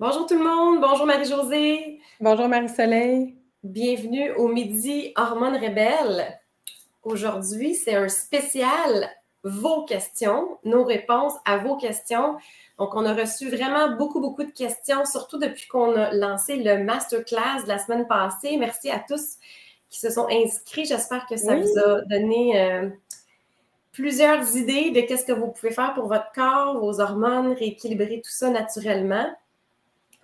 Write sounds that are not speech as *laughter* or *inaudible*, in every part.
Bonjour tout le monde, bonjour Marie-Josée. Bonjour Marie-Soleil. Bienvenue au Midi Hormones Rebelles. Aujourd'hui, c'est un spécial vos questions, nos réponses à vos questions. Donc, on a reçu vraiment beaucoup, beaucoup de questions, surtout depuis qu'on a lancé le masterclass de la semaine passée. Merci à tous qui se sont inscrits. J'espère que ça vous a donné euh, plusieurs idées de qu'est-ce que vous pouvez faire pour votre corps, vos hormones, rééquilibrer tout ça naturellement.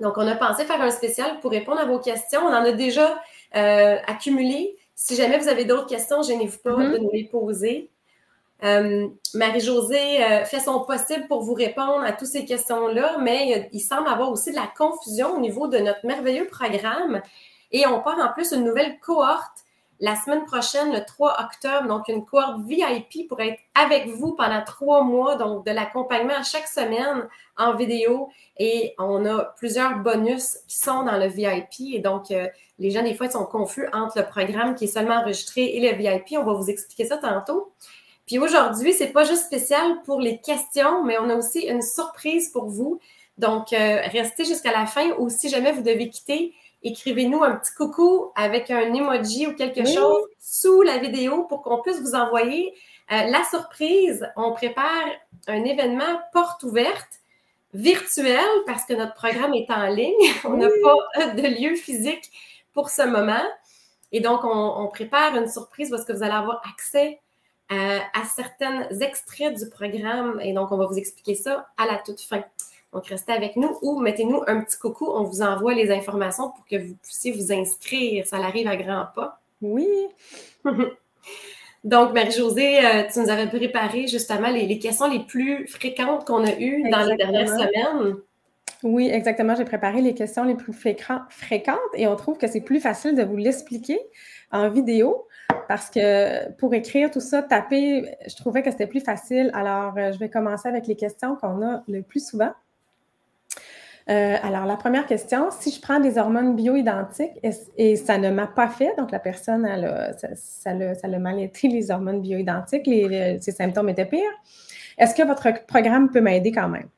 Donc, on a pensé faire un spécial pour répondre à vos questions. On en a déjà euh, accumulé. Si jamais vous avez d'autres questions, gênez-vous pas mm-hmm. de nous les poser. Euh, Marie-Josée euh, fait son possible pour vous répondre à toutes ces questions-là, mais il semble avoir aussi de la confusion au niveau de notre merveilleux programme. Et on part en plus une nouvelle cohorte la semaine prochaine, le 3 octobre, donc une cohorte VIP pour être avec vous pendant trois mois, donc de l'accompagnement à chaque semaine en vidéo. Et on a plusieurs bonus qui sont dans le VIP. Et donc, euh, les gens, des fois, sont confus entre le programme qui est seulement enregistré et le VIP. On va vous expliquer ça tantôt. Puis aujourd'hui, c'est pas juste spécial pour les questions, mais on a aussi une surprise pour vous. Donc, euh, restez jusqu'à la fin ou si jamais vous devez quitter, écrivez-nous un petit coucou avec un emoji ou quelque chose sous la vidéo pour qu'on puisse vous envoyer euh, la surprise. On prépare un événement porte ouverte virtuel parce que notre programme est en ligne. *laughs* On n'a pas de lieu physique pour ce moment. Et donc, on, prépare une surprise parce que vous allez avoir accès euh, à certains extraits du programme. Et donc, on va vous expliquer ça à la toute fin. Donc, restez avec nous ou mettez-nous un petit coucou. On vous envoie les informations pour que vous puissiez vous inscrire. Ça arrive à grands pas. Oui. *laughs* Donc, Marie-Josée, euh, tu nous avais préparé justement les, questions les plus fréquentes qu'on a eues dans les dernières semaines. Oui, exactement. J'ai préparé les questions les plus fréquentes et on trouve que c'est plus facile de vous l'expliquer en vidéo parce que pour écrire tout ça, taper, je trouvais que c'était plus facile. Alors, euh, je vais commencer avec les questions qu'on a le plus souvent. Euh, alors, la première question, si je prends des hormones bioidentiques et, ça ne m'a pas fait, donc la personne, elle a, ça, ça, l'a mal été, les hormones bioidentiques, les, ses symptômes étaient pires, est-ce que votre programme peut m'aider quand même?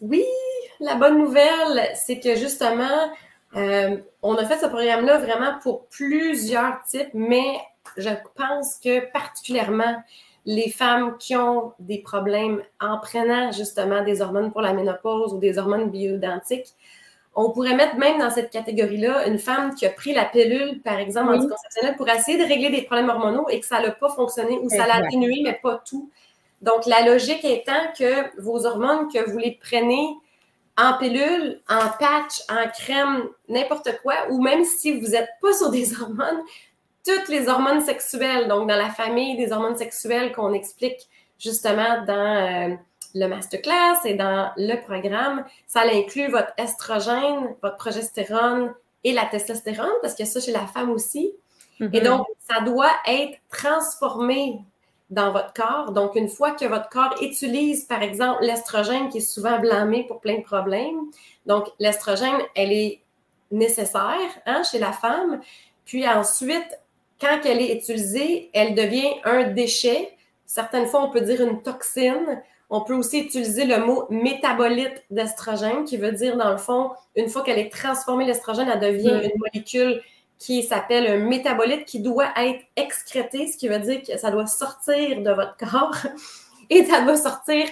Oui, la bonne nouvelle, c'est que justement, euh, on a fait ce programme-là vraiment pour plusieurs types, mais je pense que particulièrement les femmes qui ont des problèmes en prenant justement des hormones pour la ménopause ou des hormones bioidentiques, on pourrait mettre même dans cette catégorie-là une femme qui a pris la pilule, par exemple, anticonceptionnelle, pour essayer de régler des problèmes hormonaux et que ça n'a pas fonctionné ou ça l'a atténué, mais pas tout. Donc, la logique étant que vos hormones, que vous les prenez en pilule, en patch, en crème, n'importe quoi, ou même si vous n'êtes pas sur des *laughs* hormones, toutes les hormones sexuelles, donc dans la famille des hormones sexuelles qu'on explique justement dans euh, le masterclass et dans le programme, ça inclut votre estrogène, votre progestérone et la testostérone, parce que ça chez la femme aussi. Et mm-hmm. donc, ça doit être transformé dans votre corps. Donc, une fois que votre corps utilise, par exemple, l'estrogène qui est souvent blâmé pour plein de problèmes, donc l'estrogène, elle est nécessaire hein, chez la femme. Puis ensuite, quand elle est utilisée, elle devient un déchet. Certaines fois, on peut dire une toxine. On peut aussi utiliser le mot métabolite d'estrogène, qui veut dire, dans le fond, une fois qu'elle est transformée, l'estrogène, elle devient mm. une molécule qui s'appelle un métabolite qui doit être excrété, ce qui veut dire que ça doit sortir de votre corps *laughs* et ça doit sortir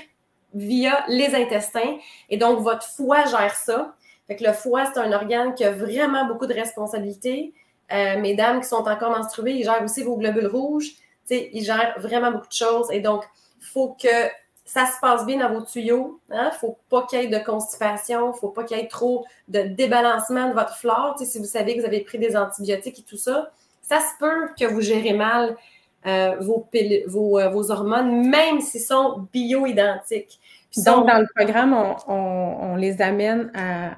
via les intestins. Et donc, votre foie gère ça. Fait que le foie, c'est un organe qui a vraiment beaucoup de responsabilités. Euh, mesdames qui sont encore menstruées, ils gèrent aussi vos globules rouges. Ils gèrent vraiment beaucoup de choses. Et donc, il faut que ça se passe bien dans vos tuyaux. Il hein? ne faut pas qu'il y ait de constipation, il ne faut pas qu'il y ait trop de débalancement de votre flore. si vous savez que vous avez pris des antibiotiques et tout ça, ça se peut que vous gérez mal euh, vos, vos, euh, vos, hormones, même s'ils sont bio-identiques. Donc, dans le programme, on les amène à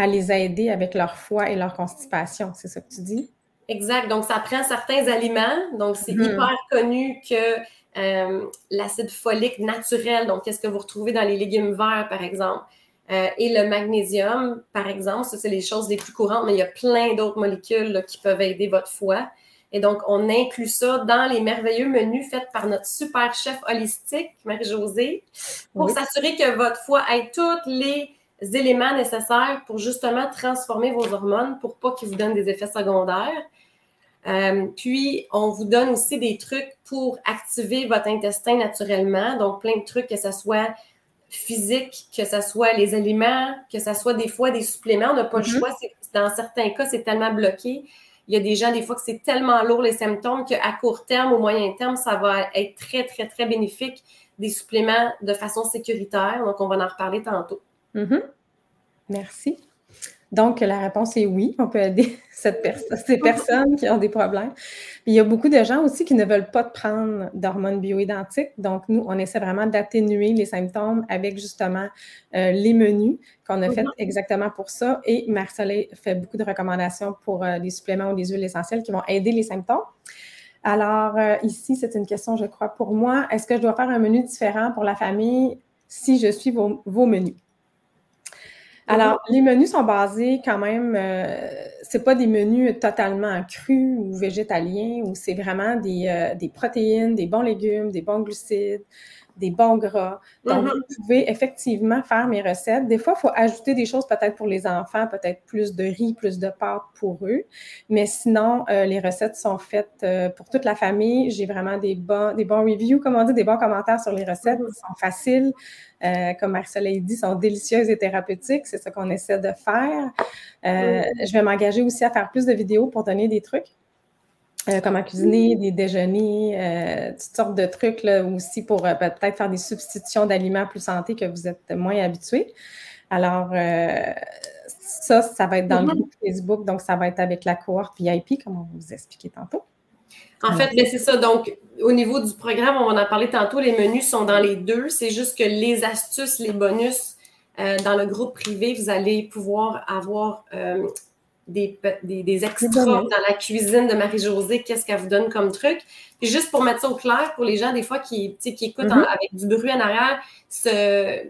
à les aider avec leur foie et leur constipation. C'est ça que tu dis? Exact. Donc, ça prend certains aliments. Donc, c'est mhm. hyper connu que euh, l'acide folique naturel, donc qu'est-ce que vous retrouvez dans les légumes verts, par exemple, euh, et le magnésium, par exemple, ça, c'est les choses les plus courantes, mais il y a plein d'autres molécules qui peuvent aider votre foie. Et donc, on inclut ça dans les merveilleux menus faits par notre super chef holistique, Marie-Josée, pour s'assurer que votre foie ait toutes les éléments nécessaires pour justement transformer vos hormones pour pas qu'ils vous donnent des effets secondaires. Euh, puis, on vous donne aussi des trucs pour activer votre intestin naturellement. Donc, plein de trucs, que ce soit physique, que ce soit les aliments, que ce soit des fois des suppléments. On n'a pas le mm-hmm. choix. Dans certains cas, c'est tellement bloqué. Il y a des gens, des fois, que c'est tellement lourd les symptômes qu'à court terme, au moyen terme, ça va être très, très, très bénéfique des suppléments de façon sécuritaire. Donc, on va en reparler tantôt. Mm-hmm. Merci. Donc, la réponse est oui, on peut aider *laughs* cette ces personnes qui ont des problèmes. il y a beaucoup de gens aussi qui ne veulent pas prendre d'hormones bioidentiques. Donc, nous, on essaie vraiment d'atténuer les symptômes avec justement euh, les menus qu'on a fait mhm. exactement pour ça. Et Marcelet fait beaucoup de recommandations pour euh, des suppléments ou des huiles essentielles qui vont aider les symptômes. Alors, euh, ici, c'est une question, je crois, pour moi. Est-ce que je dois faire un menu différent pour la famille si je suis vos menus? Alors, les menus sont basés quand même, euh, c'est pas des menus totalement crus ou végétaliens, où c'est vraiment des, euh, des, protéines, des bons légumes, des bons glucides, des bons gras. Donc, mm-hmm. vous pouvez effectivement faire mes recettes. Des fois, il faut ajouter des choses peut-être pour les enfants, peut-être plus de riz, plus de pâtes pour eux. Mais sinon, euh, les recettes sont faites euh, pour toute la famille. J'ai vraiment des bons, des bons reviews, comme on dit, des bons commentaires sur les recettes. Ils mm-hmm. sont faciles. Euh, comme a dit, sont délicieuses et thérapeutiques. C'est ce qu'on essaie de faire. Mm-hmm. Je vais m'engager aussi à faire plus de vidéos pour donner des trucs. Euh, comment cuisiner, des déjeuners, euh, toutes sortes de trucs là, aussi pour euh, peut-être faire des substitutions d'aliments plus santé que vous êtes moins habitués. Alors, ça, ça va être dans le mm-hmm. groupe Facebook, donc ça va être avec la cohorte VIP, comme on vous expliqué tantôt. En fait, ben, c'est ça. Donc, au niveau du programme, on en a parlé tantôt, les menus sont dans les deux. C'est juste que les astuces, les bonus, dans le groupe privé, vous allez pouvoir avoir des, des, extras dans la cuisine de Marie-Josée, qu'est-ce qu'elle vous donne comme truc? Puis juste pour mettre ça au clair, pour les gens, des fois, qui, qui écoutent mm-hmm. avec du bruit en arrière,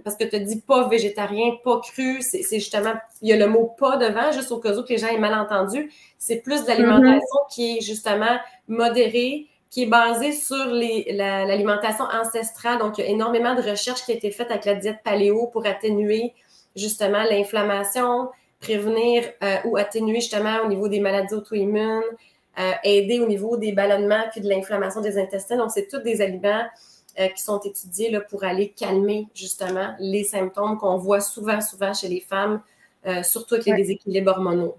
parce que tu as dit pas végétarien, pas cru, c'est justement, il y a le mot pas devant, juste au cas où que les gens aient mal entendu. C'est plus de l'alimentation mm-hmm. qui est justement modérée, qui est basée sur l'alimentation ancestrale. Donc, il y a énormément de recherches qui ont été faites avec la diète paléo pour atténuer justement l'inflammation, prévenir euh, ou atténuer justement au niveau des maladies auto-immunes, euh, aider au niveau des ballonnements puis de l'inflammation des intestins. Donc, c'est tous des aliments euh, qui sont étudiés là, pour aller calmer justement les symptômes qu'on voit souvent, souvent chez les femmes, surtout avec les déséquilibres hormonaux.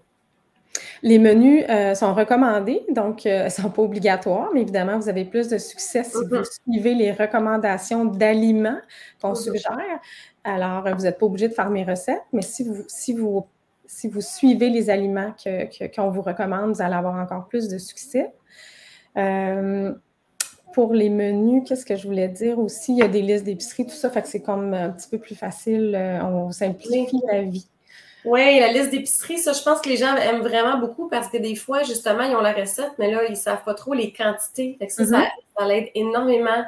Les menus sont recommandés, donc ils ne sont pas obligatoires, mais évidemment, vous avez plus de succès si vous mm-hmm. suivez les recommandations d'aliments qu'on mm-hmm. suggère. Alors, vous n'êtes pas obligé de faire mes recettes, mais si vous, si vous si vous suivez les aliments qu'on vous recommande, vous allez avoir encore plus de succès. Euh, pour les menus, qu'est-ce que je voulais dire aussi? Il y a des listes d'épicerie, tout ça, fait que c'est comme un petit peu plus facile. Euh, on simplifie la vie. Oui, la liste d'épicerie, ça, je pense que les gens aiment vraiment beaucoup parce que des fois, justement, ils ont la recette, mais là, ils ne savent pas trop les quantités. ça, ça, mm-hmm. ça, énormément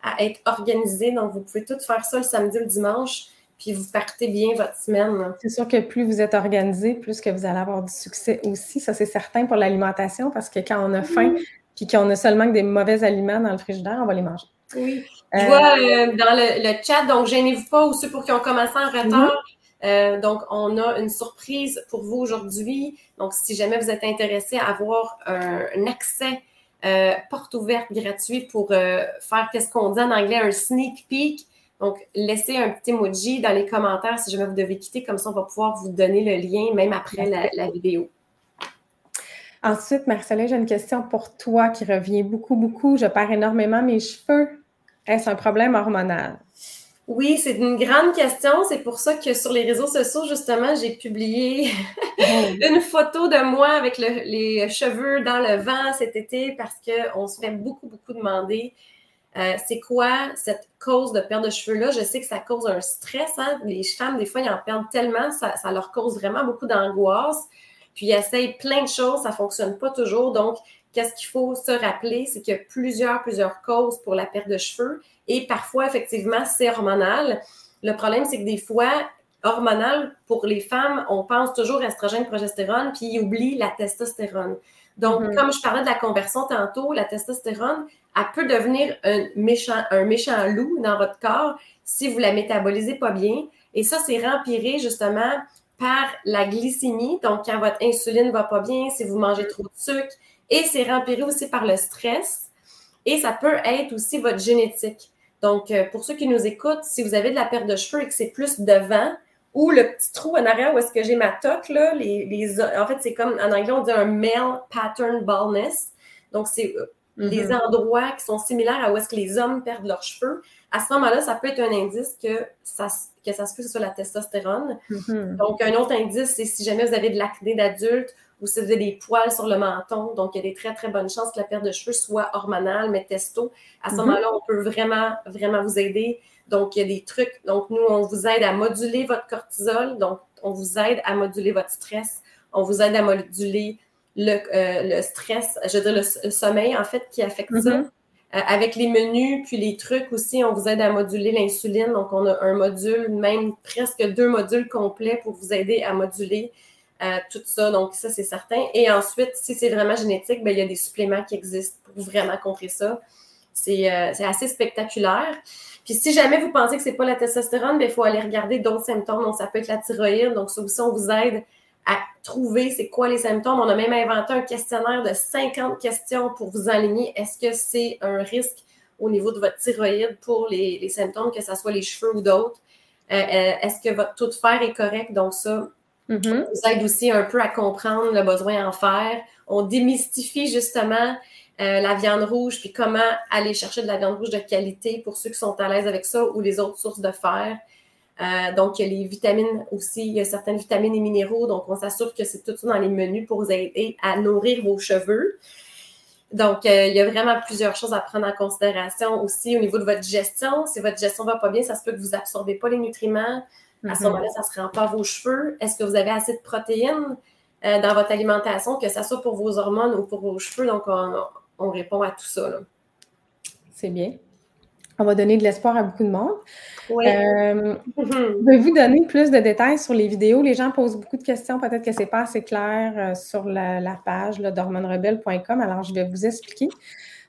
à être organisé. Donc, vous pouvez tout faire ça le samedi ou le dimanche puis vous partez bien votre semaine. C'est sûr que plus vous êtes organisé, plus que vous allez avoir du succès aussi. Ça, c'est certain pour l'alimentation parce que quand on a faim, puis qu'on a seulement des mauvais aliments dans le frigidaire, on va les manger. Oui. Je vois euh, dans le, chat, donc gênez-vous pas, ou ceux pour qui ont commencé en retard. Euh, donc, on a une surprise pour vous aujourd'hui. Donc, si jamais vous êtes intéressé à avoir un, accès euh, porte ouverte gratuit pour faire qu'est-ce qu'on dit en anglais, un sneak peek donc, laissez un petit emoji dans les commentaires si jamais vous devez quitter, comme ça on va pouvoir vous donner le lien même après la, vidéo. Ensuite, Marcella, j'ai une question pour toi qui revient beaucoup, beaucoup. Je perds énormément mes cheveux. Est-ce un problème hormonal? Oui, c'est une grande question. C'est pour ça que sur les réseaux sociaux, justement, j'ai publié *laughs* une photo de moi avec les cheveux dans le vent cet été parce qu'on se fait beaucoup, beaucoup demander euh, c'est quoi cette cause de perte de cheveux-là? Je sais que ça cause un stress. Hein? Les femmes, des fois, ils en perdent tellement, ça, leur cause vraiment beaucoup d'angoisse. Puis ils essayent plein de choses, ça ne fonctionne pas toujours. Donc, qu'est-ce qu'il faut se rappeler? C'est qu'il y a plusieurs, plusieurs causes pour la perte de cheveux. Et parfois, effectivement, c'est hormonal. Le problème, c'est que des fois, hormonal, pour les femmes, on pense toujours estrogène, progestérone, puis ils oublient la testostérone. Donc, mm-hmm. comme je parlais de la conversion tantôt, la testostérone, elle peut devenir un méchant, un méchant loup dans votre corps si vous la métabolisez pas bien. Et ça, c'est rempiré justement par la glycémie. Donc, quand votre insuline va pas bien, si vous mangez trop de sucre. Et c'est rempiré aussi par le stress. Et ça peut être aussi votre génétique. Donc, euh, pour ceux qui nous écoutent, si vous avez de la perte de cheveux et que c'est plus devant, ou le petit trou en arrière où est-ce que j'ai ma toque, là, les, les, en fait, c'est comme en anglais, on dit un male pattern baldness. Donc, c'est les mm-hmm. endroits qui sont similaires à où est-ce que les hommes perdent leurs cheveux. À ce moment-là, ça peut être un indice que ça, que ça se fait sur la testostérone. Mm-hmm. Donc, un autre indice, c'est si jamais vous avez de l'acné d'adulte ou si vous avez des poils sur le menton. Donc, il y a des très, très bonnes chances que la perte de cheveux soit hormonale, mais testo. À ce mm-hmm. moment-là, on peut vraiment, vraiment vous aider. Donc, il y a des trucs. Donc, nous, on vous aide à moduler votre cortisol. Donc, on vous aide à moduler votre stress. On vous aide à moduler le, euh, stress, je veux dire le, sommeil, en fait, qui affecte ça. Mm-hmm. Euh, avec les menus, puis les trucs aussi, on vous aide à moduler l'insuline. Donc, on a un module, même presque deux modules complets pour vous aider à moduler euh, tout ça. Donc, ça, c'est certain. Et ensuite, si c'est vraiment génétique, bien, il y a des suppléments qui existent pour vraiment contrer ça. C'est assez spectaculaire. Puis si jamais vous pensez que ce n'est pas la testostérone, ben, il faut aller regarder d'autres symptômes. Donc, ça peut être la thyroïde. Donc, ça aussi, on vous aide à trouver c'est quoi les symptômes. On a même inventé un questionnaire de 50 questions pour vous aligner. Est-ce que c'est un risque au niveau de votre thyroïde pour les, symptômes, que ce soit les cheveux ou d'autres? Euh, euh, est-ce que votre taux de fer est correct? Donc, ça, mm-hmm. vous aide aussi un peu à comprendre le besoin en fer. On démystifie justement euh, la viande rouge, puis comment aller chercher de la viande rouge de qualité pour ceux qui sont à l'aise avec ça ou les autres sources de fer. Euh, donc, il y a les vitamines aussi, il y a certaines vitamines et minéraux, donc on s'assure que c'est tout ça dans les menus pour vous aider à nourrir vos cheveux. Donc, euh, il y a vraiment plusieurs choses à prendre en considération aussi au niveau de votre gestion. Si votre gestion ne va pas bien, ça se peut que vous absorbez pas les nutriments. À ce mm-hmm. moment-là, ça ne se rend pas à vos cheveux. Est-ce que vous avez assez de protéines dans votre alimentation, que ce soit pour vos hormones ou pour vos cheveux? Donc, on, on répond à tout ça. C'est bien. On va donner de l'espoir à beaucoup de monde. Oui. Euh, je vais vous donner plus de détails sur les vidéos? Les gens posent beaucoup de questions. Peut-être que ce n'est pas assez clair euh, sur la, page d'hormonerebelle.com. Alors, je vais vous expliquer.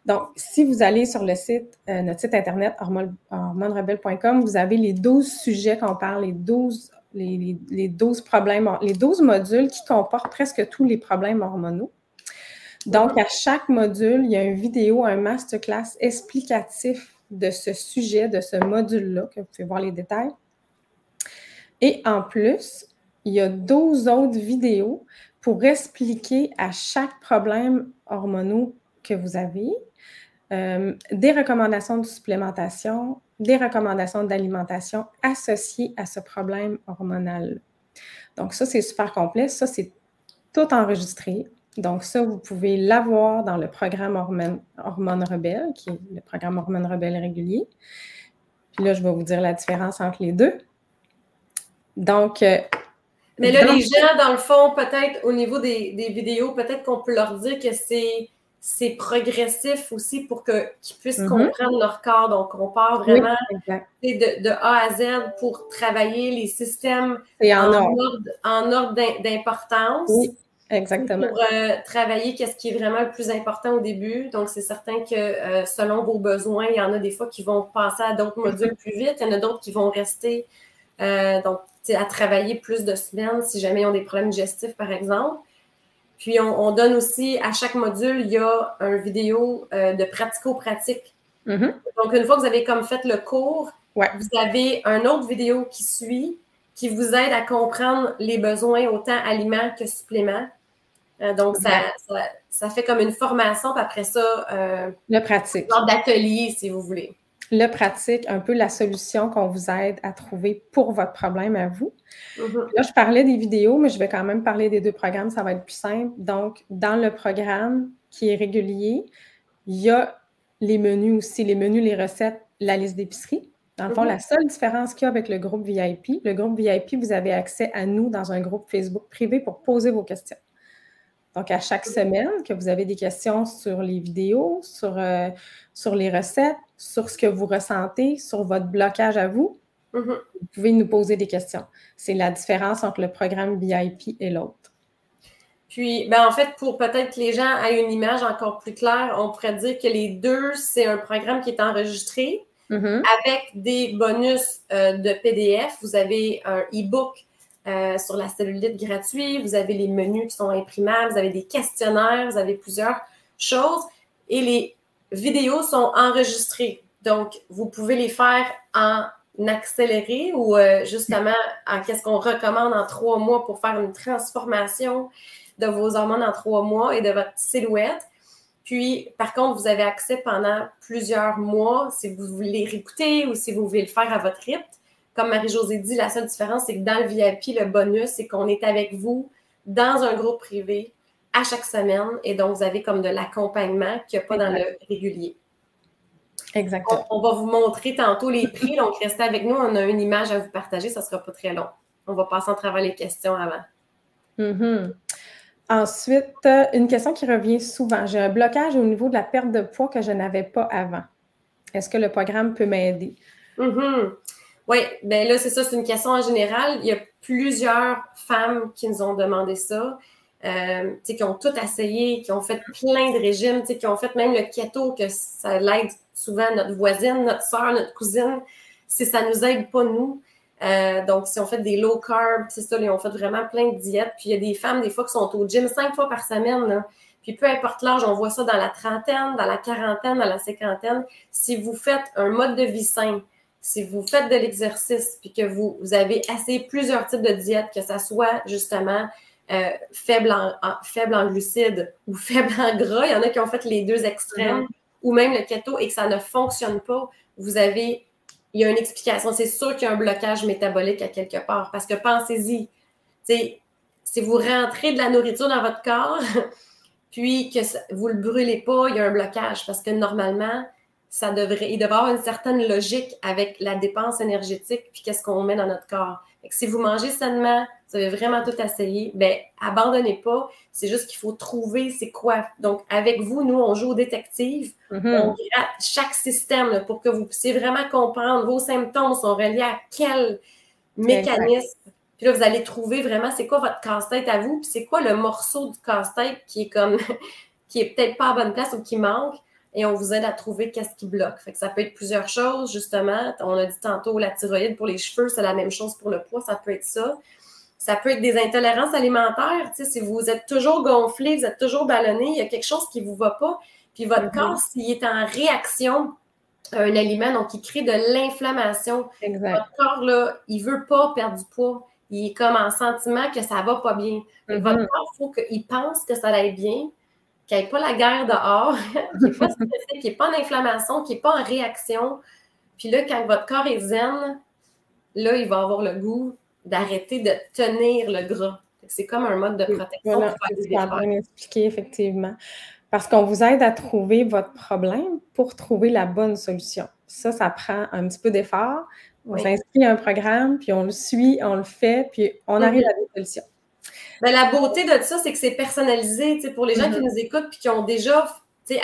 Donc, si vous allez sur le site, euh, notre site internet hormonerebelle.com, vous avez les 12 sujets qu'on parle, les 12, les, les 12 problèmes, les 12 modules qui comportent presque tous les problèmes hormonaux. Donc, à chaque module, il y a une vidéo, un masterclass explicatif de ce sujet, de ce module-là, que vous pouvez voir les détails. Et en plus, il y a 12 autres vidéos pour expliquer à chaque problème hormonaux que vous avez euh, des recommandations de supplémentation, des recommandations d'alimentation associées à ce problème hormonal. Donc, ça, c'est super complet. Ça, c'est tout enregistré. Donc, ça, vous pouvez l'avoir dans le programme Hormone, Hormone Rebelle, qui est le programme Hormone Rebelle régulier. Puis là, je vais vous dire la différence entre les deux. Donc, euh, mais là, les gens, dans le fond, peut-être au niveau des, vidéos, peut-être qu'on peut leur dire que c'est progressif aussi pour qu'ils puissent mm-hmm. comprendre leur corps. Donc, on part vraiment de, A à Z pour travailler les systèmes en, ordre, en ordre d'importance. Oui. Exactement. Pour euh, travailler qu'est-ce qui est vraiment le plus important au début? Donc, c'est certain que euh, selon vos besoins, il y en a des fois qui vont passer à d'autres modules plus vite. Il y en a d'autres qui vont rester euh, donc, à travailler plus de semaines si jamais ils ont des problèmes digestifs, par exemple. Puis, on, donne aussi, à chaque module, il y a une vidéo de pratico-pratique. Mm-hmm. Donc, une fois que vous avez comme fait le cours, vous avez une autre vidéo qui suit qui vous aide à comprendre les besoins autant aliments que suppléments. Euh, donc, ça, fait comme une formation, puis après ça, euh, le pratique. Une sorte d'atelier, si vous voulez. Le pratique, un peu la solution qu'on vous aide à trouver pour votre problème à vous. Mm-hmm. Là, je parlais des vidéos, mais je vais quand même parler des deux programmes, ça va être plus simple. Donc, dans le programme qui est régulier, il y a les menus aussi, les menus, les recettes, la liste d'épicerie. Dans le fond, la seule différence qu'il y a avec le groupe VIP, le groupe VIP, vous avez accès à nous dans un groupe Facebook privé pour poser vos questions. Donc, à chaque semaine que vous avez des questions sur les vidéos, sur, euh, sur les recettes, sur ce que vous ressentez, sur votre blocage à vous, mm-hmm. vous pouvez nous poser des questions. C'est la différence entre le programme VIP et l'autre. Puis, ben, en fait, pour peut-être que les gens aient une image encore plus claire, on pourrait dire que les deux, c'est un programme qui est enregistré, mm-hmm. avec des bonus euh, de PDF. Vous avez un e-book euh, sur la cellulite gratuit, vous avez les menus qui sont imprimables, vous avez des questionnaires, vous avez plusieurs choses et les vidéos sont enregistrées. Donc, vous pouvez les faire en accéléré ou euh, justement en qu'est-ce qu'on recommande en trois mois pour faire une transformation de vos hormones en trois mois et de votre silhouette. Puis, par contre, vous avez accès pendant plusieurs mois si vous voulez réécouter ou si vous voulez le faire à votre rythme. Comme Marie-Josée dit, la seule différence, c'est que dans le VIP, le bonus, c'est qu'on est avec vous dans un groupe privé à chaque semaine et donc vous avez comme de l'accompagnement qu'il n'y a pas dans le régulier. Exactement. On, va vous montrer tantôt les prix, donc restez avec nous. On a une image à vous partager, ça ne sera pas très long. On va passer en travers les questions avant. Mm-hmm. Ensuite, une question qui revient souvent. J'ai un blocage au niveau de la perte de poids que je n'avais pas avant. Est-ce que le programme peut m'aider? Mm-hmm. Oui, bien là, c'est ça, c'est une question en général. Il y a plusieurs femmes qui nous ont demandé ça. Euh, qui ont tout essayé, qui ont fait plein de régimes, qui ont fait même le keto, que ça l'aide souvent notre voisine, notre soeur, notre cousine, si ça nous aide pas nous. Euh, donc, si on fait des low carb, c'est ça, ils fait vraiment plein de diètes. Puis il y a des femmes, des fois, qui sont au gym cinq fois par semaine. Puis peu importe l'âge, on voit ça dans la trentaine, dans la quarantaine, dans la cinquantaine. Si vous faites un mode de vie sain, si vous faites de l'exercice, puis que vous, vous avez essayé plusieurs types de diètes, que ça soit justement euh, faible, en, faible en glucides ou *laughs* faible en gras, il y en a qui ont fait les deux extrêmes, mm-hmm. ou même le keto et que ça ne fonctionne pas, vous avez, il y a une explication. C'est sûr qu'il y a un blocage métabolique à quelque part, parce que pensez-y, si vous rentrez de la nourriture dans votre corps, *laughs* puis que vous ne le brûlez pas, il y a un blocage, parce que normalement, ça devrait, il devrait avoir une certaine logique avec la dépense énergétique puis qu'est-ce qu'on met dans notre corps. si vous mangez sainement, vous avez vraiment tout essayé, ben abandonnez pas. C'est juste qu'il faut trouver c'est quoi. Donc avec vous, nous on joue au détective, mm-hmm. on gratte chaque système pour que vous puissiez vraiment comprendre vos symptômes sont reliés à quel mécanisme. Puis là vous allez trouver vraiment c'est quoi votre casse-tête à vous, puis c'est quoi le morceau du casse-tête qui est comme *laughs* qui est peut-être pas à bonne place ou qui manque et on vous aide à trouver qu'est-ce qui bloque. Fait que ça peut être plusieurs choses, justement. On a dit tantôt la thyroïde pour les cheveux, c'est la même chose pour le poids, ça peut être ça. Ça peut être des intolérances alimentaires. Si vous êtes toujours gonflé, vous êtes toujours ballonné, il y a quelque chose qui ne vous va pas. Puis votre mm-hmm. corps, s'il est en réaction à un aliment, donc il crée de l'inflammation. Votre corps, là, il ne veut pas perdre du poids. Il est comme en sentiment que ça ne va pas bien. Votre mm-hmm. corps, il faut qu'il pense que ça va bien qu'il n'y ait pas la guerre dehors, *laughs* qu'il n'y ait pas qu'il n'y ait pas d'inflammation, qu'il n'y ait pas en réaction. Puis là, quand votre corps est zen, là, il va avoir le goût d'arrêter de tenir le gras. C'est comme un mode de protection. Voilà, c'est bien expliqué, effectivement. Parce qu'on vous aide à trouver votre problème pour trouver la bonne solution. Ça, ça prend un petit peu d'effort. On s'inscrit à un programme, puis on le suit, on le fait, puis on arrive à des solutions. Mais la beauté de ça, c'est que c'est personnalisé. Pour les gens qui mm-hmm. nous écoutent et qui ont déjà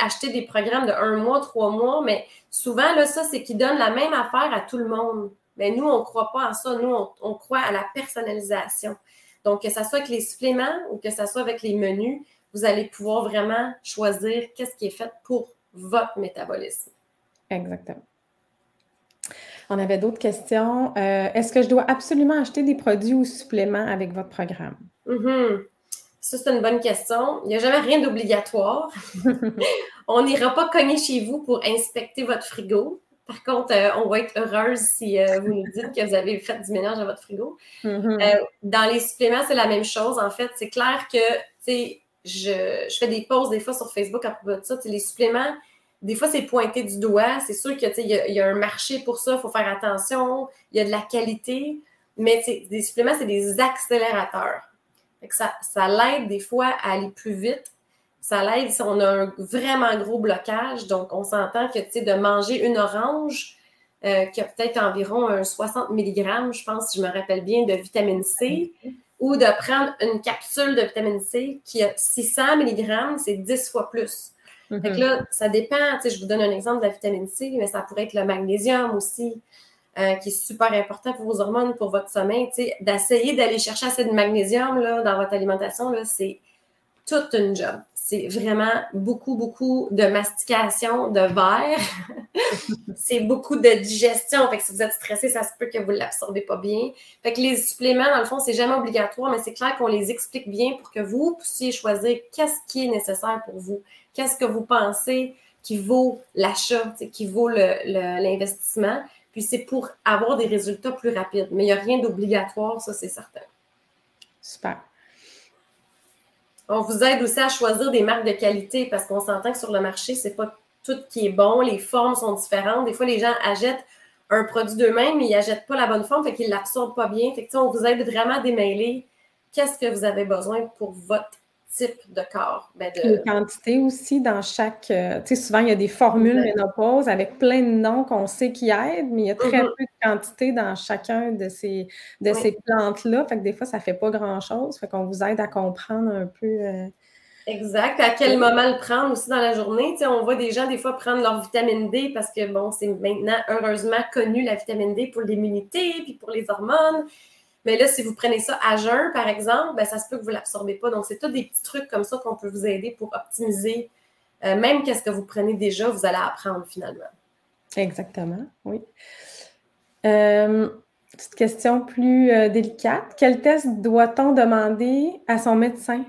acheté des programmes de un mois, trois mois, mais souvent, là, ça, c'est qu'ils donnent la même affaire à tout le monde. Mais nous, on ne croit pas à ça. Nous, on, croit à la personnalisation. Donc, que ce soit avec les suppléments ou que ce soit avec les menus, vous allez pouvoir vraiment choisir qu'est-ce qui est fait pour votre métabolisme. Exactement. On avait d'autres questions. Euh, est-ce que je dois absolument acheter des produits ou suppléments avec votre programme? Mm-hmm. Ça, c'est une bonne question. Il n'y a jamais rien d'obligatoire. *laughs* on n'ira pas cogner chez vous pour inspecter votre frigo. Par contre, euh, on va être heureuse si euh, vous nous dites que vous avez fait du ménage à votre frigo. Mm-hmm. dans les suppléments, c'est la même chose. En fait, c'est clair que, tu je, je, fais des posts des fois sur Facebook à propos de ça. les suppléments, des fois, c'est pointé du doigt. C'est sûr qu'il y, y, a un marché pour ça, il faut faire attention. Il y a de la qualité, mais des suppléments, c'est des accélérateurs. Ça, ça l'aide des fois à aller plus vite. Ça l'aide si on a un vraiment gros blocage. Donc, on s'entend que de manger une orange euh, qui a peut-être environ un 60 mg, je pense, si je me rappelle bien, de vitamine C, ou de prendre une capsule de vitamine C qui a 600 mg, c'est 10 fois plus. Fait que mm-hmm. là, ça dépend. Je vous donne un exemple de la vitamine C, mais ça pourrait être le magnésium aussi, euh, qui est super important pour vos hormones, pour votre sommeil. D'essayer d'aller chercher assez de magnésium là, dans votre alimentation, c'est toute une job. C'est vraiment beaucoup, beaucoup de mastication de verre *laughs* c'est beaucoup de digestion. Fait que si vous êtes stressé, ça se peut que vous ne l'absorbez pas bien. Fait que les suppléments, dans le fond, c'est jamais obligatoire, mais c'est clair qu'on les explique bien pour que vous puissiez choisir qu'est-ce qui est nécessaire pour vous. Qu'est-ce que vous pensez qui vaut l'achat, qui vaut l'investissement. Puis c'est pour avoir des résultats plus rapides. Mais il n'y a rien d'obligatoire, ça, c'est certain. Super. On vous aide aussi à choisir des marques de qualité parce qu'on s'entend que sur le marché, c'est pas tout qui est bon. Les formes sont différentes. Des fois, les gens achètent un produit d'eux-mêmes, mais ils n'achètent pas la bonne forme, fait qu'ils ne l'absorbent pas bien. Fait que, on vous aide vraiment à démêler qu'est-ce que vous avez besoin pour votre type de corps? Ben de... quantité aussi dans chaque. Euh, tu sais, souvent, il y a des formules ménopause avec plein de noms qu'on sait qui aident, mais il y a très mm-hmm. peu de quantité dans chacun de ces, de ces plantes-là. Fait que des fois, ça ne fait pas grand-chose. Fait qu'on vous aide à comprendre un peu. Euh, exact. À quel moment le prendre aussi dans la journée? Tu sais, on voit des gens, des fois, prendre leur vitamine D parce que, bon, c'est maintenant, heureusement, connu la vitamine D pour l'immunité puis pour les hormones. Mais là, si vous prenez ça à jeun, par exemple, ben, ça se peut que vous ne l'absorbez pas. Donc, c'est tous des petits trucs comme ça qu'on peut vous aider pour optimiser. Euh, même qu'est-ce que vous prenez déjà, vous allez apprendre finalement. Exactement, oui. Euh, petite question plus euh, délicate. Quel test doit-on demander à son médecin?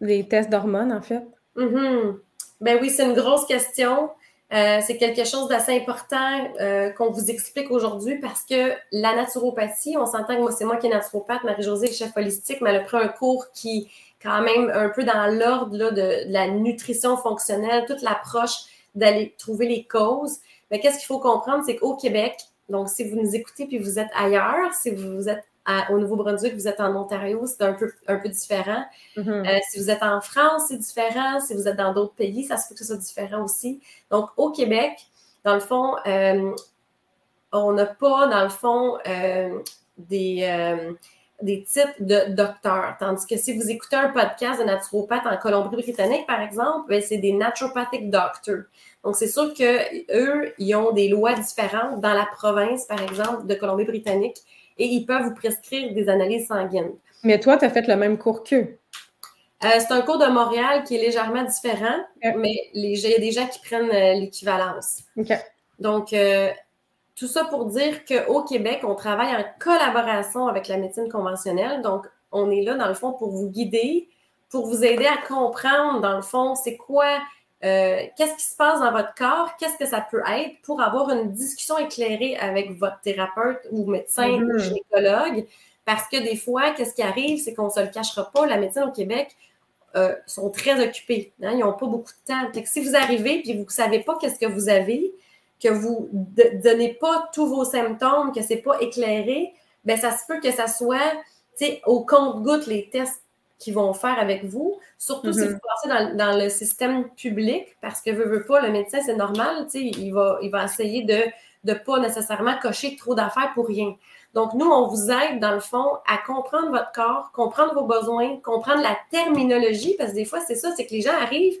Les tests d'hormones, en fait. Mm-hmm. Ben oui, c'est une grosse question. Euh, c'est quelque chose d'assez important euh, qu'on vous explique aujourd'hui parce que la naturopathie, on s'entend que moi, c'est moi qui est naturopathe, Marie-Josée est chef holistique, mais elle a pris un cours qui, quand même, un peu dans l'ordre de, de, la nutrition fonctionnelle, toute l'approche d'aller trouver les causes. Mais qu'est-ce qu'il faut comprendre, c'est qu'au Québec, donc si vous nous écoutez puis vous êtes ailleurs, si vous êtes au Nouveau-Brunswick, vous êtes en Ontario, c'est un peu, un peu différent. Mm-hmm. Euh, si vous êtes en France, c'est différent. Si vous êtes dans d'autres pays, ça se peut que ce soit différent aussi. Donc, au Québec, dans le fond, euh, on n'a pas, dans le fond, euh, des, des types de docteurs. Tandis que si vous écoutez un podcast de naturopathe en Colombie-Britannique, par exemple, ben, c'est des naturopathic doctors. Donc, c'est sûr qu'eux, ils ont des lois différentes dans la province, par exemple, de Colombie-Britannique et ils peuvent vous prescrire des analyses sanguines. Mais toi, tu as fait le même cours qu'eux. Euh, c'est un cours de Montréal qui est légèrement différent, mais il y a des gens qui prennent euh, l'équivalence. Donc, euh, tout ça pour dire qu'au Québec, on travaille en collaboration avec la médecine conventionnelle. Donc, on est là, dans le fond, pour vous guider, pour vous aider à comprendre, dans le fond, c'est quoi euh, qu'est-ce qui se passe dans votre corps, qu'est-ce que ça peut être pour avoir une discussion éclairée avec votre thérapeute ou médecin ou mm-hmm. gynécologue? Parce que des fois, qu'est-ce qui arrive, c'est qu'on ne se le cachera pas, la médecine au Québec euh, sont très occupés. Hein, ils n'ont pas beaucoup de temps. si vous arrivez et vous ne savez pas qu'est-ce que vous avez, que vous ne donnez pas tous vos symptômes, que ce n'est pas éclairé, ben ça se peut que ça soit au compte-goutte les tests qu'ils vont faire avec vous, surtout si mm-hmm. vous passez dans, le système public, parce que veut, veut pas, le médecin, c'est normal, il va, il va essayer de ne pas nécessairement cocher trop d'affaires pour rien. Donc, nous, on vous aide, dans le fond, à comprendre votre corps, comprendre vos besoins, comprendre la terminologie, parce que des fois, c'est ça, c'est que les gens arrivent,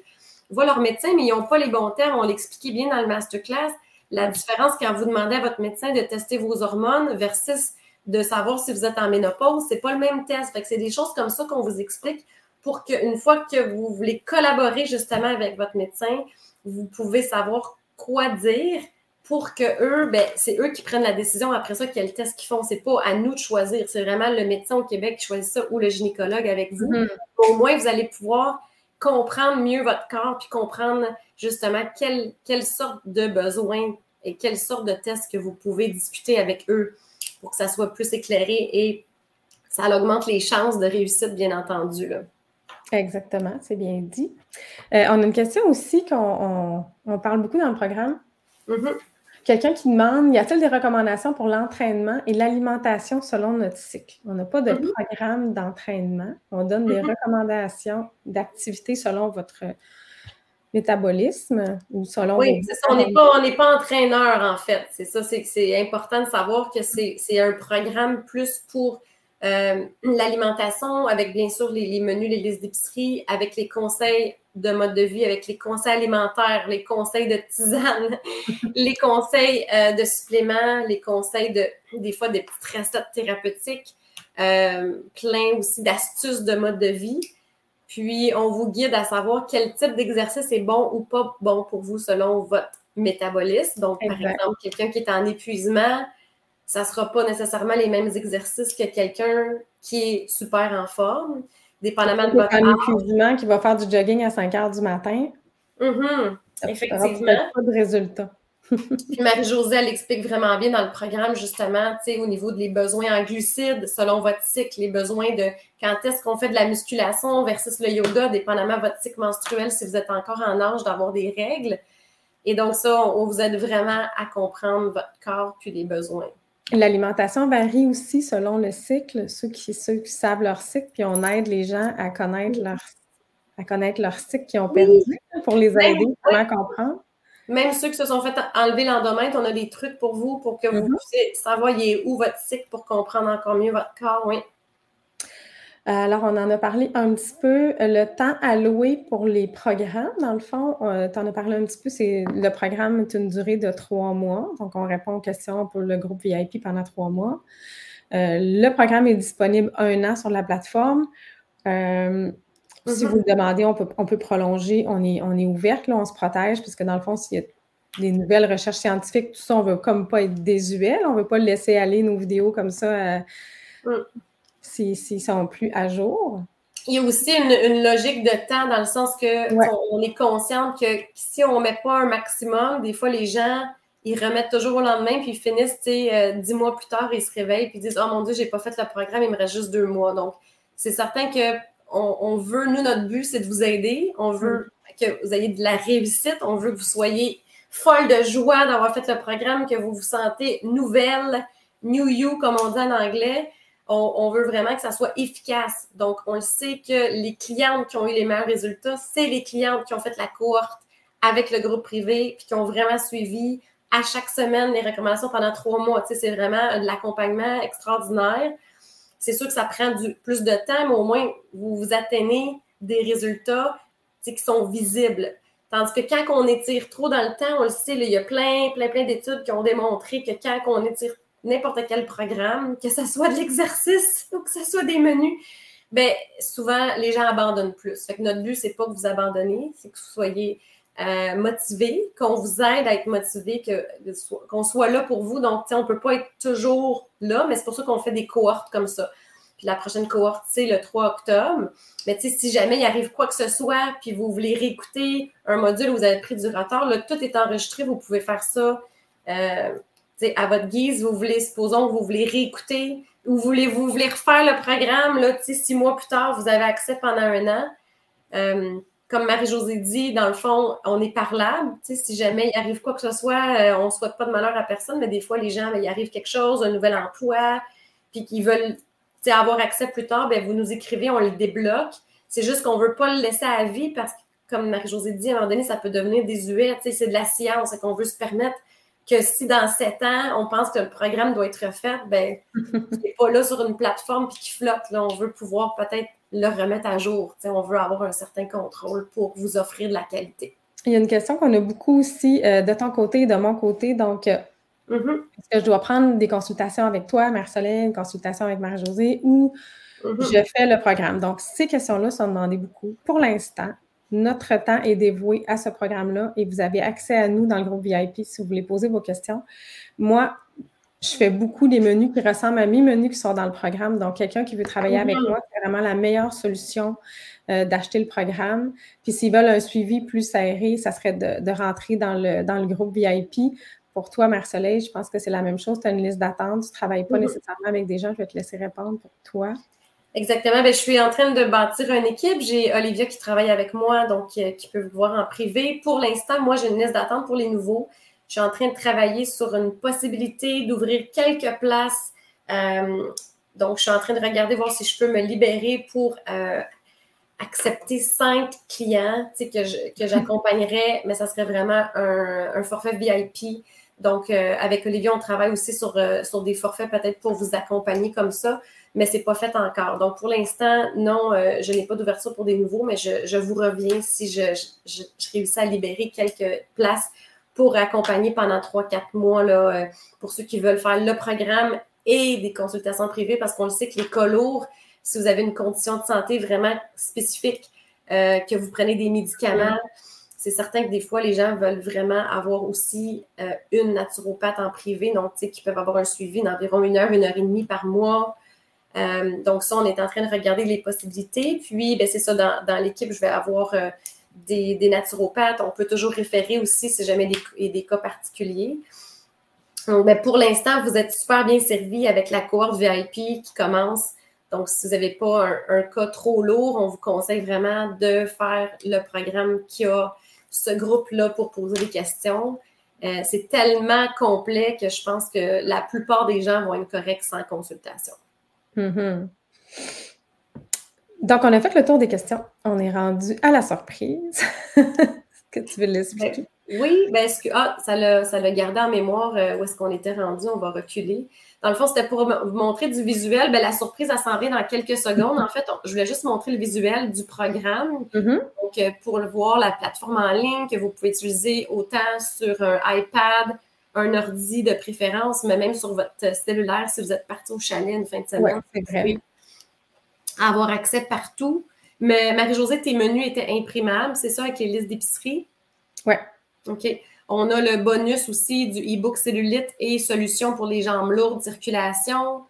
voient leur médecin, mais ils n'ont pas les bons termes. On l'expliquait bien dans le masterclass, la différence quand vous demandez à votre médecin de tester vos hormones versus de savoir si vous êtes en ménopause. C'est pas le même test. Fait que c'est des choses comme ça qu'on vous explique pour qu'une fois que vous voulez collaborer justement avec votre médecin, vous pouvez savoir quoi dire pour que eux, ben, c'est eux qui prennent la décision après ça quel test qu'ils font. C'est pas à nous de choisir. C'est vraiment le médecin au Québec qui choisit ça ou le gynécologue avec vous. Mm-hmm. Au moins, vous allez pouvoir comprendre mieux votre corps puis comprendre justement quelle, quelle sorte de besoins et quelle sorte de tests que vous pouvez discuter avec eux pour que ça soit plus éclairé et ça augmente les chances de réussite, bien entendu. Exactement, c'est bien dit. Euh, on a une question aussi qu'on parle beaucoup dans le programme. Mm-hmm. Quelqu'un qui demande y a-t-il des recommandations pour l'entraînement et l'alimentation selon notre cycle? On n'a pas de mm-hmm. programme d'entraînement. On donne des mm-hmm. recommandations d'activité selon votre métabolisme ou selon. Oui, c'est ça. On n'est pas, pas entraîneur, en fait. C'est ça, c'est important de savoir que c'est un programme plus pour euh, l'alimentation, avec bien sûr les, menus, les listes d'épicerie, avec les conseils de mode de vie, avec les conseils alimentaires, les conseils de tisane, *laughs* les conseils euh, de suppléments, les conseils de, des fois, des petites recettes thérapeutiques, euh, plein aussi d'astuces de mode de vie. Puis, on vous guide à savoir quel type d'exercice est bon ou pas bon pour vous selon votre métabolisme. Donc, par exemple, quelqu'un qui est en épuisement, ça ne sera pas nécessairement les mêmes exercices que quelqu'un qui est super en forme, dépendamment de votre un épuisement qui va faire du jogging à 5 heures du matin. Mm-hmm. Effectivement. Pas de résultat. Puis Marie-Josée, elle explique vraiment bien dans le programme, justement, au niveau des besoins en glucides, selon votre cycle, les besoins de quand est-ce qu'on fait de la musculation versus le yoga, dépendamment de votre cycle menstruel, si vous êtes encore en âge d'avoir des règles. Et donc, ça, on vous aide vraiment à comprendre votre corps puis les besoins. L'alimentation varie aussi selon le cycle, ceux qui, ceux qui savent leur cycle, puis on aide les gens à connaître leur, à connaître leur cycle qui ont perdu pour les aider à comprendre. Même ceux qui se sont fait enlever l'endomètre, on a des trucs pour vous pour que vous mm-hmm. puissiez savoir où votre cycle pour comprendre encore mieux votre corps, oui. Euh, alors, on en a parlé un petit peu. Le temps alloué pour les programmes, dans le fond, euh, tu en as parlé un petit peu, c'est le programme est une durée de trois mois. Donc, on répond aux questions pour le groupe VIP pendant trois mois. Euh, le programme est disponible un an sur la plateforme. Si mm-hmm. vous le demandez, on peut, on peut prolonger. On est, on est ouverte, là, on se protège, puisque dans le fond, s'il y a des nouvelles recherches scientifiques, tout ça, on ne veut comme pas être désuet. On ne veut pas laisser aller nos vidéos comme ça. Mm s'ils sont plus à jour. Il y a aussi une, logique de temps dans le sens que on, est consciente que si on ne met pas un maximum, des fois les gens ils remettent toujours au lendemain puis ils finissent euh, dix mois plus tard, ils se réveillent puis ils disent Oh mon Dieu, j'ai pas fait le programme, il me reste juste deux mois. Donc, c'est certain que on, veut, nous, notre but, c'est de vous aider. On veut mm. que vous ayez de la réussite. On veut que vous soyez folle de joie d'avoir fait le programme, que vous vous sentez nouvelle, new you, comme on dit en anglais on, veut vraiment que ça soit efficace. Donc, on le sait que les clientes qui ont eu les meilleurs résultats, c'est les clientes qui ont fait la cohorte avec le groupe privé, puis qui ont vraiment suivi à chaque semaine les recommandations pendant trois mois. Tu sais, c'est vraiment de l'accompagnement extraordinaire. C'est sûr que ça prend plus de temps, mais au moins, vous atteignez des résultats qui sont visibles. Tandis que quand on étire trop dans le temps, on le sait, il y a plein, plein, plein d'études qui ont démontré que quand on étire n'importe quel programme, que ce soit de l'exercice ou que ce soit des menus, ben souvent les gens abandonnent plus. Fait que notre but, c'est pas que vous abandonnez, c'est que vous soyez euh, motivé, qu'on vous aide à être motivé, qu'on soit là pour vous. Donc, on ne peut pas être toujours là, mais c'est pour ça qu'on fait des cohortes comme ça. Puis la prochaine cohorte, c'est le 3 octobre. Mais si jamais il arrive quoi que ce soit, puis vous voulez réécouter un module où vous avez pris du retard, là, tout est enregistré, vous pouvez faire ça. Euh, à votre guise, vous voulez, supposons que vous voulez réécouter ou voulez, vous voulez refaire le programme, là, six mois plus tard, vous avez accès pendant un an. Euh, comme Marie-Josée dit, dans le fond, on est parlable. Si jamais il arrive quoi que ce soit, euh, on ne souhaite pas de malheur à personne, mais des fois, les gens, ben, il arrive quelque chose, un nouvel emploi, puis qu'ils veulent avoir accès plus tard, ben, vous nous écrivez, on le débloque. C'est juste qu'on ne veut pas le laisser à vie parce que, comme Marie-Josée dit, à un moment donné, ça peut devenir désuet. C'est de la science qu'on veut se permettre que si dans sept ans, on pense que le programme doit être refait, ben, *laughs* n'est pas là sur une plateforme puis qui flotte. Là, on veut pouvoir peut-être le remettre à jour. on veut avoir un certain contrôle pour vous offrir de la qualité. Il y a une question qu'on a beaucoup aussi euh, de ton côté et de mon côté. Donc, euh, mm-hmm. est-ce que je dois prendre des consultations avec toi, Marceline, une consultation avec Marie-Josée ou mm-hmm. je fais le programme? Donc, ces questions-là sont demandées beaucoup. Pour l'instant, notre temps est dévoué à ce programme-là et vous avez accès à nous dans le groupe VIP si vous voulez poser vos questions. Moi, je fais beaucoup des menus qui ressemblent à mes menus qui sont dans le programme. Donc, quelqu'un qui veut travailler avec moi, c'est vraiment la meilleure solution euh, d'acheter le programme. Puis, s'ils veulent un suivi plus serré, ça serait de, rentrer dans le, dans le groupe VIP. Pour toi, Marceline, je pense que c'est la même chose. Tu as une liste d'attente. Tu ne travailles pas nécessairement avec des gens. Je vais te laisser répondre pour toi. Exactement. Ben, je suis en train de bâtir une équipe. J'ai Olivia qui travaille avec moi, donc euh, qui peut vous voir en privé. Pour l'instant, moi, j'ai une liste d'attente pour les nouveaux. Je suis en train de travailler sur une possibilité d'ouvrir quelques places. Euh, donc, je suis en train de regarder, voir si je peux me libérer pour euh, accepter cinq clients que *laughs* j'accompagnerais, mais ça serait vraiment un, forfait VIP. Donc, avec Olivia, on travaille aussi sur, sur des forfaits peut-être pour vous accompagner comme ça mais ce n'est pas fait encore. Donc, pour l'instant, non, euh, je n'ai pas d'ouverture pour des nouveaux, mais je, vous reviens si je, réussis à libérer quelques places pour accompagner pendant 3-4 mois là, euh, pour ceux qui veulent faire le programme et des consultations privées, parce qu'on le sait que les cas lourds, si vous avez une condition de santé vraiment spécifique, euh, que vous prenez des médicaments, c'est certain que des fois, les gens veulent vraiment avoir aussi une naturopathe en privé, donc tu sais, qui peuvent avoir un suivi d'environ une heure, une heure et demie par mois. Euh, donc, ça, on est en train de regarder les possibilités. Puis, ben, c'est ça, dans, l'équipe, je vais avoir euh, des, naturopathes. On peut toujours référer aussi si jamais des, des cas particuliers. Donc, ben, pour l'instant, vous êtes super bien servi avec la cohorte VIP qui commence. Donc, si vous n'avez pas un, cas trop lourd, on vous conseille vraiment de faire le programme qui a ce groupe-là pour poser des questions. Euh, c'est tellement complet que je pense que la plupart des gens vont être corrects sans consultation. Mm-hmm. Donc, on a fait le tour des questions. On est rendu à la surprise. Est-ce *laughs* que tu veux l'expliquer? Ben, oui, ben, est-ce que ah, ça l'a gardé en mémoire euh, où est-ce qu'on était rendu? On va reculer. Dans le fond, c'était pour vous montrer du visuel. Ben, la surprise, elle s'en vient dans quelques secondes. En fait, je voulais juste montrer le visuel du programme. Mm-hmm. Donc, euh, pour le voir, la plateforme en ligne que vous pouvez utiliser autant sur un iPad, un ordi de préférence, mais même sur votre cellulaire si vous êtes parti au chalet une fin de semaine. c'est vrai. Avoir accès partout. Mais Marie-Josée, tes menus étaient imprimables, c'est ça, avec les listes d'épicerie? Oui. OK. On a le bonus aussi du e-book cellulite et solutions pour les jambes lourdes, circulation.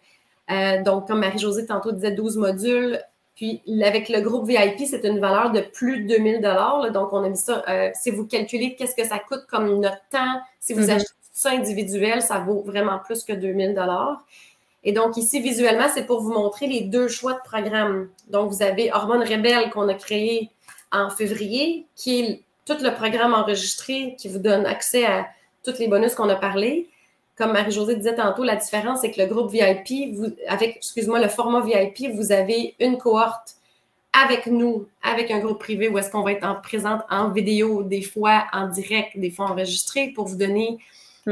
Euh, donc, comme Marie-Josée tantôt disait, 12 modules. Puis, avec le groupe VIP, c'est une valeur de plus de 2000 dollars. Donc, on a mis ça. Euh, si vous calculez qu'est-ce que ça coûte comme notre temps, si vous mm-hmm. achetez ça individuel, ça vaut vraiment plus que 2000 dollars. Et donc, ici, visuellement, c'est pour vous montrer les deux choix de programme. Donc, vous avez Hormone Rebelle qu'on a créé en février, qui est tout le programme enregistré qui vous donne accès à tous les bonus qu'on a parlé. Comme Marie-Josée disait tantôt, la différence, c'est que le groupe VIP, vous, avec, excuse-moi, le format VIP, vous avez une cohorte avec nous, avec un groupe privé où est-ce qu'on va être en, présente en vidéo, des fois en direct, des fois enregistré, pour vous donner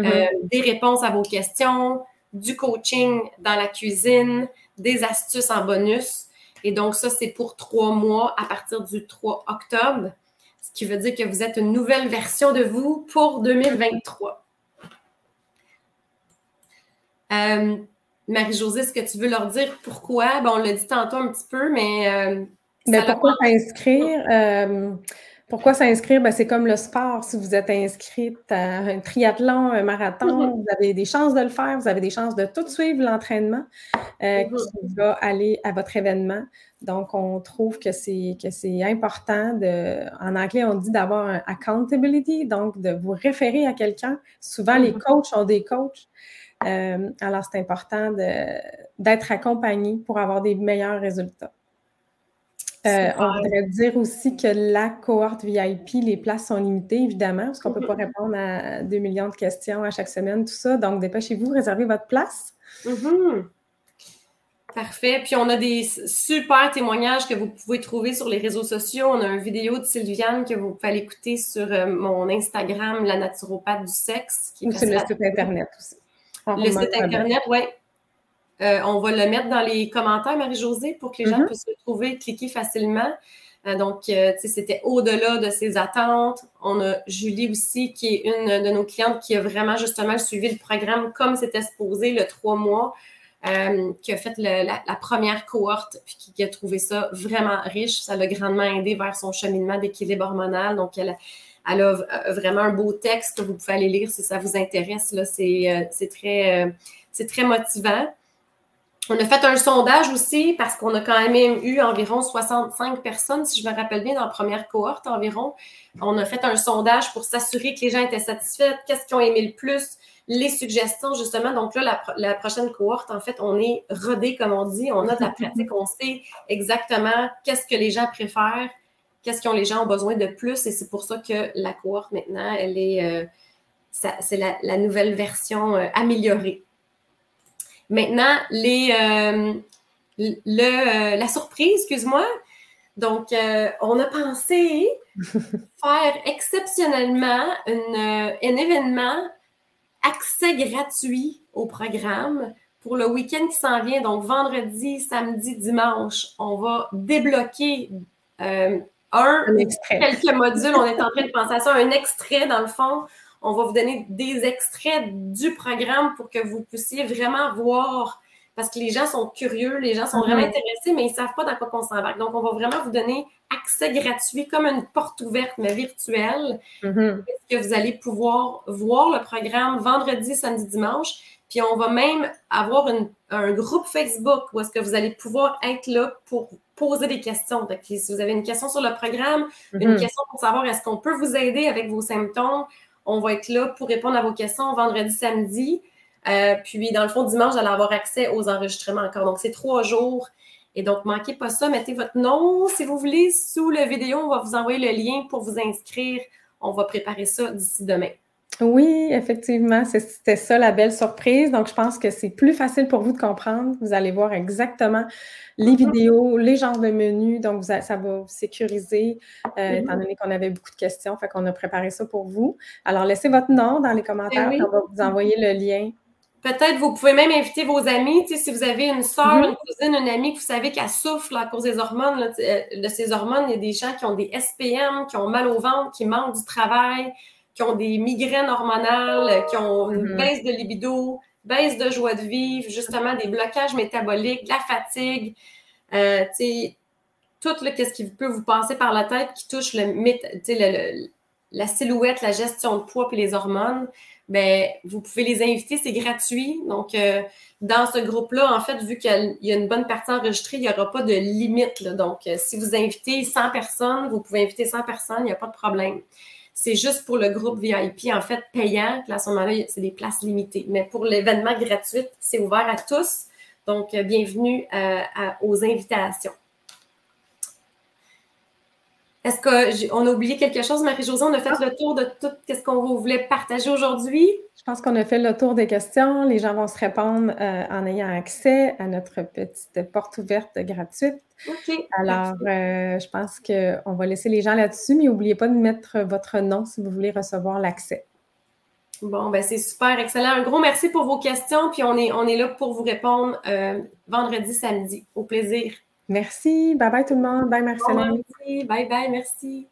mm-hmm. euh, des réponses à vos questions, du coaching dans la cuisine, des astuces en bonus. Et donc, ça, c'est pour trois mois à partir du 3 octobre ce qui veut dire que vous êtes une nouvelle version de vous pour 2023. Euh, Marie-Josée, est-ce que tu veux leur dire pourquoi? on l'a dit tantôt un petit peu, mais. Euh, ben, pourquoi s'inscrire? Euh, pourquoi s'inscrire? Ben, c'est comme le sport. Si vous êtes inscrite à un triathlon, un marathon, mhm. vous avez des chances de le faire, vous avez des chances de tout suivre l'entraînement mhm. qui va aller à votre événement. Donc, on trouve que c'est, que c'est important de, en anglais, on dit d'avoir un accountability, donc de vous référer à quelqu'un. Souvent, les mm-hmm. coachs ont des coachs. Euh, alors, c'est important d'être accompagné pour avoir des meilleurs résultats. Euh, on voudrait dire aussi que la cohorte VIP, les places sont limitées, évidemment, parce qu'on ne peut pas mm-hmm. répondre à 2 millions de questions à chaque semaine, tout ça. Donc, dépêchez-vous, réservez votre place. Mm-hmm. Parfait. Puis on a des super témoignages que vous pouvez trouver sur les réseaux sociaux. On a une vidéo de Sylviane que vous pouvez aller écouter sur euh, mon Instagram, la naturopathe du sexe. Qui Ou sur le site Internet aussi. Le site Internet, oui. Euh, on va le mettre dans les commentaires, Marie-Josée, pour que les gens mm-hmm. puissent le trouver, cliquer facilement. Euh, donc, tu sais, c'était au-delà de ses attentes. On a Julie aussi, qui est une de nos clientes qui a vraiment justement suivi le programme comme c'était supposé le trois mois. Euh, qui a fait la, première cohorte, puis qui, a trouvé ça vraiment riche. Ça l'a grandement aidé vers son cheminement d'équilibre hormonal. Donc, elle, a euh, vraiment un beau texte que vous pouvez aller lire si ça vous intéresse. C'est euh, très, très motivant. On a fait un sondage aussi parce qu'on a quand même eu environ 65 personnes, si je me rappelle bien, dans la première cohorte environ. On a fait un sondage pour s'assurer que les gens étaient satisfaits, qu'est-ce qu'ils ont aimé le plus, les suggestions, justement. Donc là, la, prochaine cohorte, en fait, on est rodé, comme on dit. On a de la *laughs* pratique, on sait exactement qu'est-ce que les gens préfèrent, qu'est-ce que les gens ont besoin de plus. Et c'est pour ça que la cohorte, maintenant, elle est. Euh, c'est la, nouvelle version euh, améliorée. Maintenant, les, euh, le, la surprise, excuse-moi. Donc, on a pensé *laughs* faire exceptionnellement un événement accès gratuit au programme pour le week-end qui s'en vient, donc vendredi, samedi, dimanche, on va débloquer euh, un, quelques modules. On est en train de penser à ça, un extrait dans le fond. On va vous donner des extraits du programme pour que vous puissiez vraiment voir parce que les gens sont curieux, les gens sont vraiment Mhm. intéressés, mais ils ne savent pas dans quoi on s'embarque. Donc, on va vraiment vous donner accès gratuit, comme une porte ouverte, mais virtuelle, Mhm. que vous allez pouvoir voir le programme vendredi, samedi, dimanche? Puis on va même avoir une- un groupe Facebook où est-ce que vous allez pouvoir être là pour poser des questions. Donc, si vous avez une question sur le programme, une Mhm. question pour savoir est-ce qu'on peut vous aider avec vos symptômes, on va être là pour répondre à vos questions vendredi, samedi. Euh, puis, dans le fond, dimanche, vous allez avoir accès aux enregistrements encore. Donc, c'est trois jours. Et donc, manquez pas ça. Mettez votre nom, si vous voulez, sous la vidéo. On va vous envoyer le lien pour vous inscrire. On va préparer ça d'ici demain. Oui, effectivement, c'était ça la belle surprise. Donc, je pense que c'est plus facile pour vous de comprendre. Vous allez voir exactement les Mhm. vidéos, les genres de menus. Donc, vous a- ça va vous sécuriser, euh, Mhm. étant donné qu'on avait beaucoup de questions. Fait qu'on a préparé ça pour vous. Alors, laissez votre nom dans les commentaires. Eh oui. On va vous envoyer le lien. Peut-être vous pouvez même inviter vos amis. Si vous avez une soeur, Mhm. une cousine, une amie que vous savez qu'elle souffre là, à cause des hormones, là, euh, de ces hormones, il y a des gens qui ont des SPM, qui ont mal au ventre, qui manquent du travail, qui ont des migraines hormonales, qui ont une Mhm. baisse de libido, baisse de joie de vivre, justement des blocages métaboliques, de la fatigue. Euh, tout là, qu'est-ce qui peut vous passer par la tête qui touche le, la silhouette, la gestion de poids puis les hormones, ben, vous pouvez les inviter, c'est gratuit. Donc, euh, dans ce groupe-là, en fait, vu qu'il y a une bonne partie enregistrée, il n'y aura pas de limite. là. Donc, euh, si vous invitez 100 personnes, vous pouvez inviter 100 personnes, il n'y a pas de problème. C'est juste pour le groupe VIP, en fait, payant. Puis à ce moment-là, c'est des places limitées. Mais pour l'événement gratuit, c'est ouvert à tous. Donc, euh, bienvenue euh, à- aux invitations. Est-ce qu'on a oublié quelque chose, Marie-Josée? On a fait le tour de tout ce qu'on voulait partager aujourd'hui? Je pense qu'on a fait le tour des questions. Les gens vont se répondre euh, en ayant accès à notre petite porte ouverte gratuite. OK. Alors, euh, je pense qu'on va laisser les gens là-dessus, mais n'oubliez pas de mettre votre nom si vous voulez recevoir l'accès. Bon, ben c'est super, excellent. Un gros merci pour vos questions, puis on est, on est là pour vous répondre euh, vendredi, samedi. Au plaisir. Merci. Bye bye tout le monde. Bye Marceline. Bon, merci. Bye bye, merci.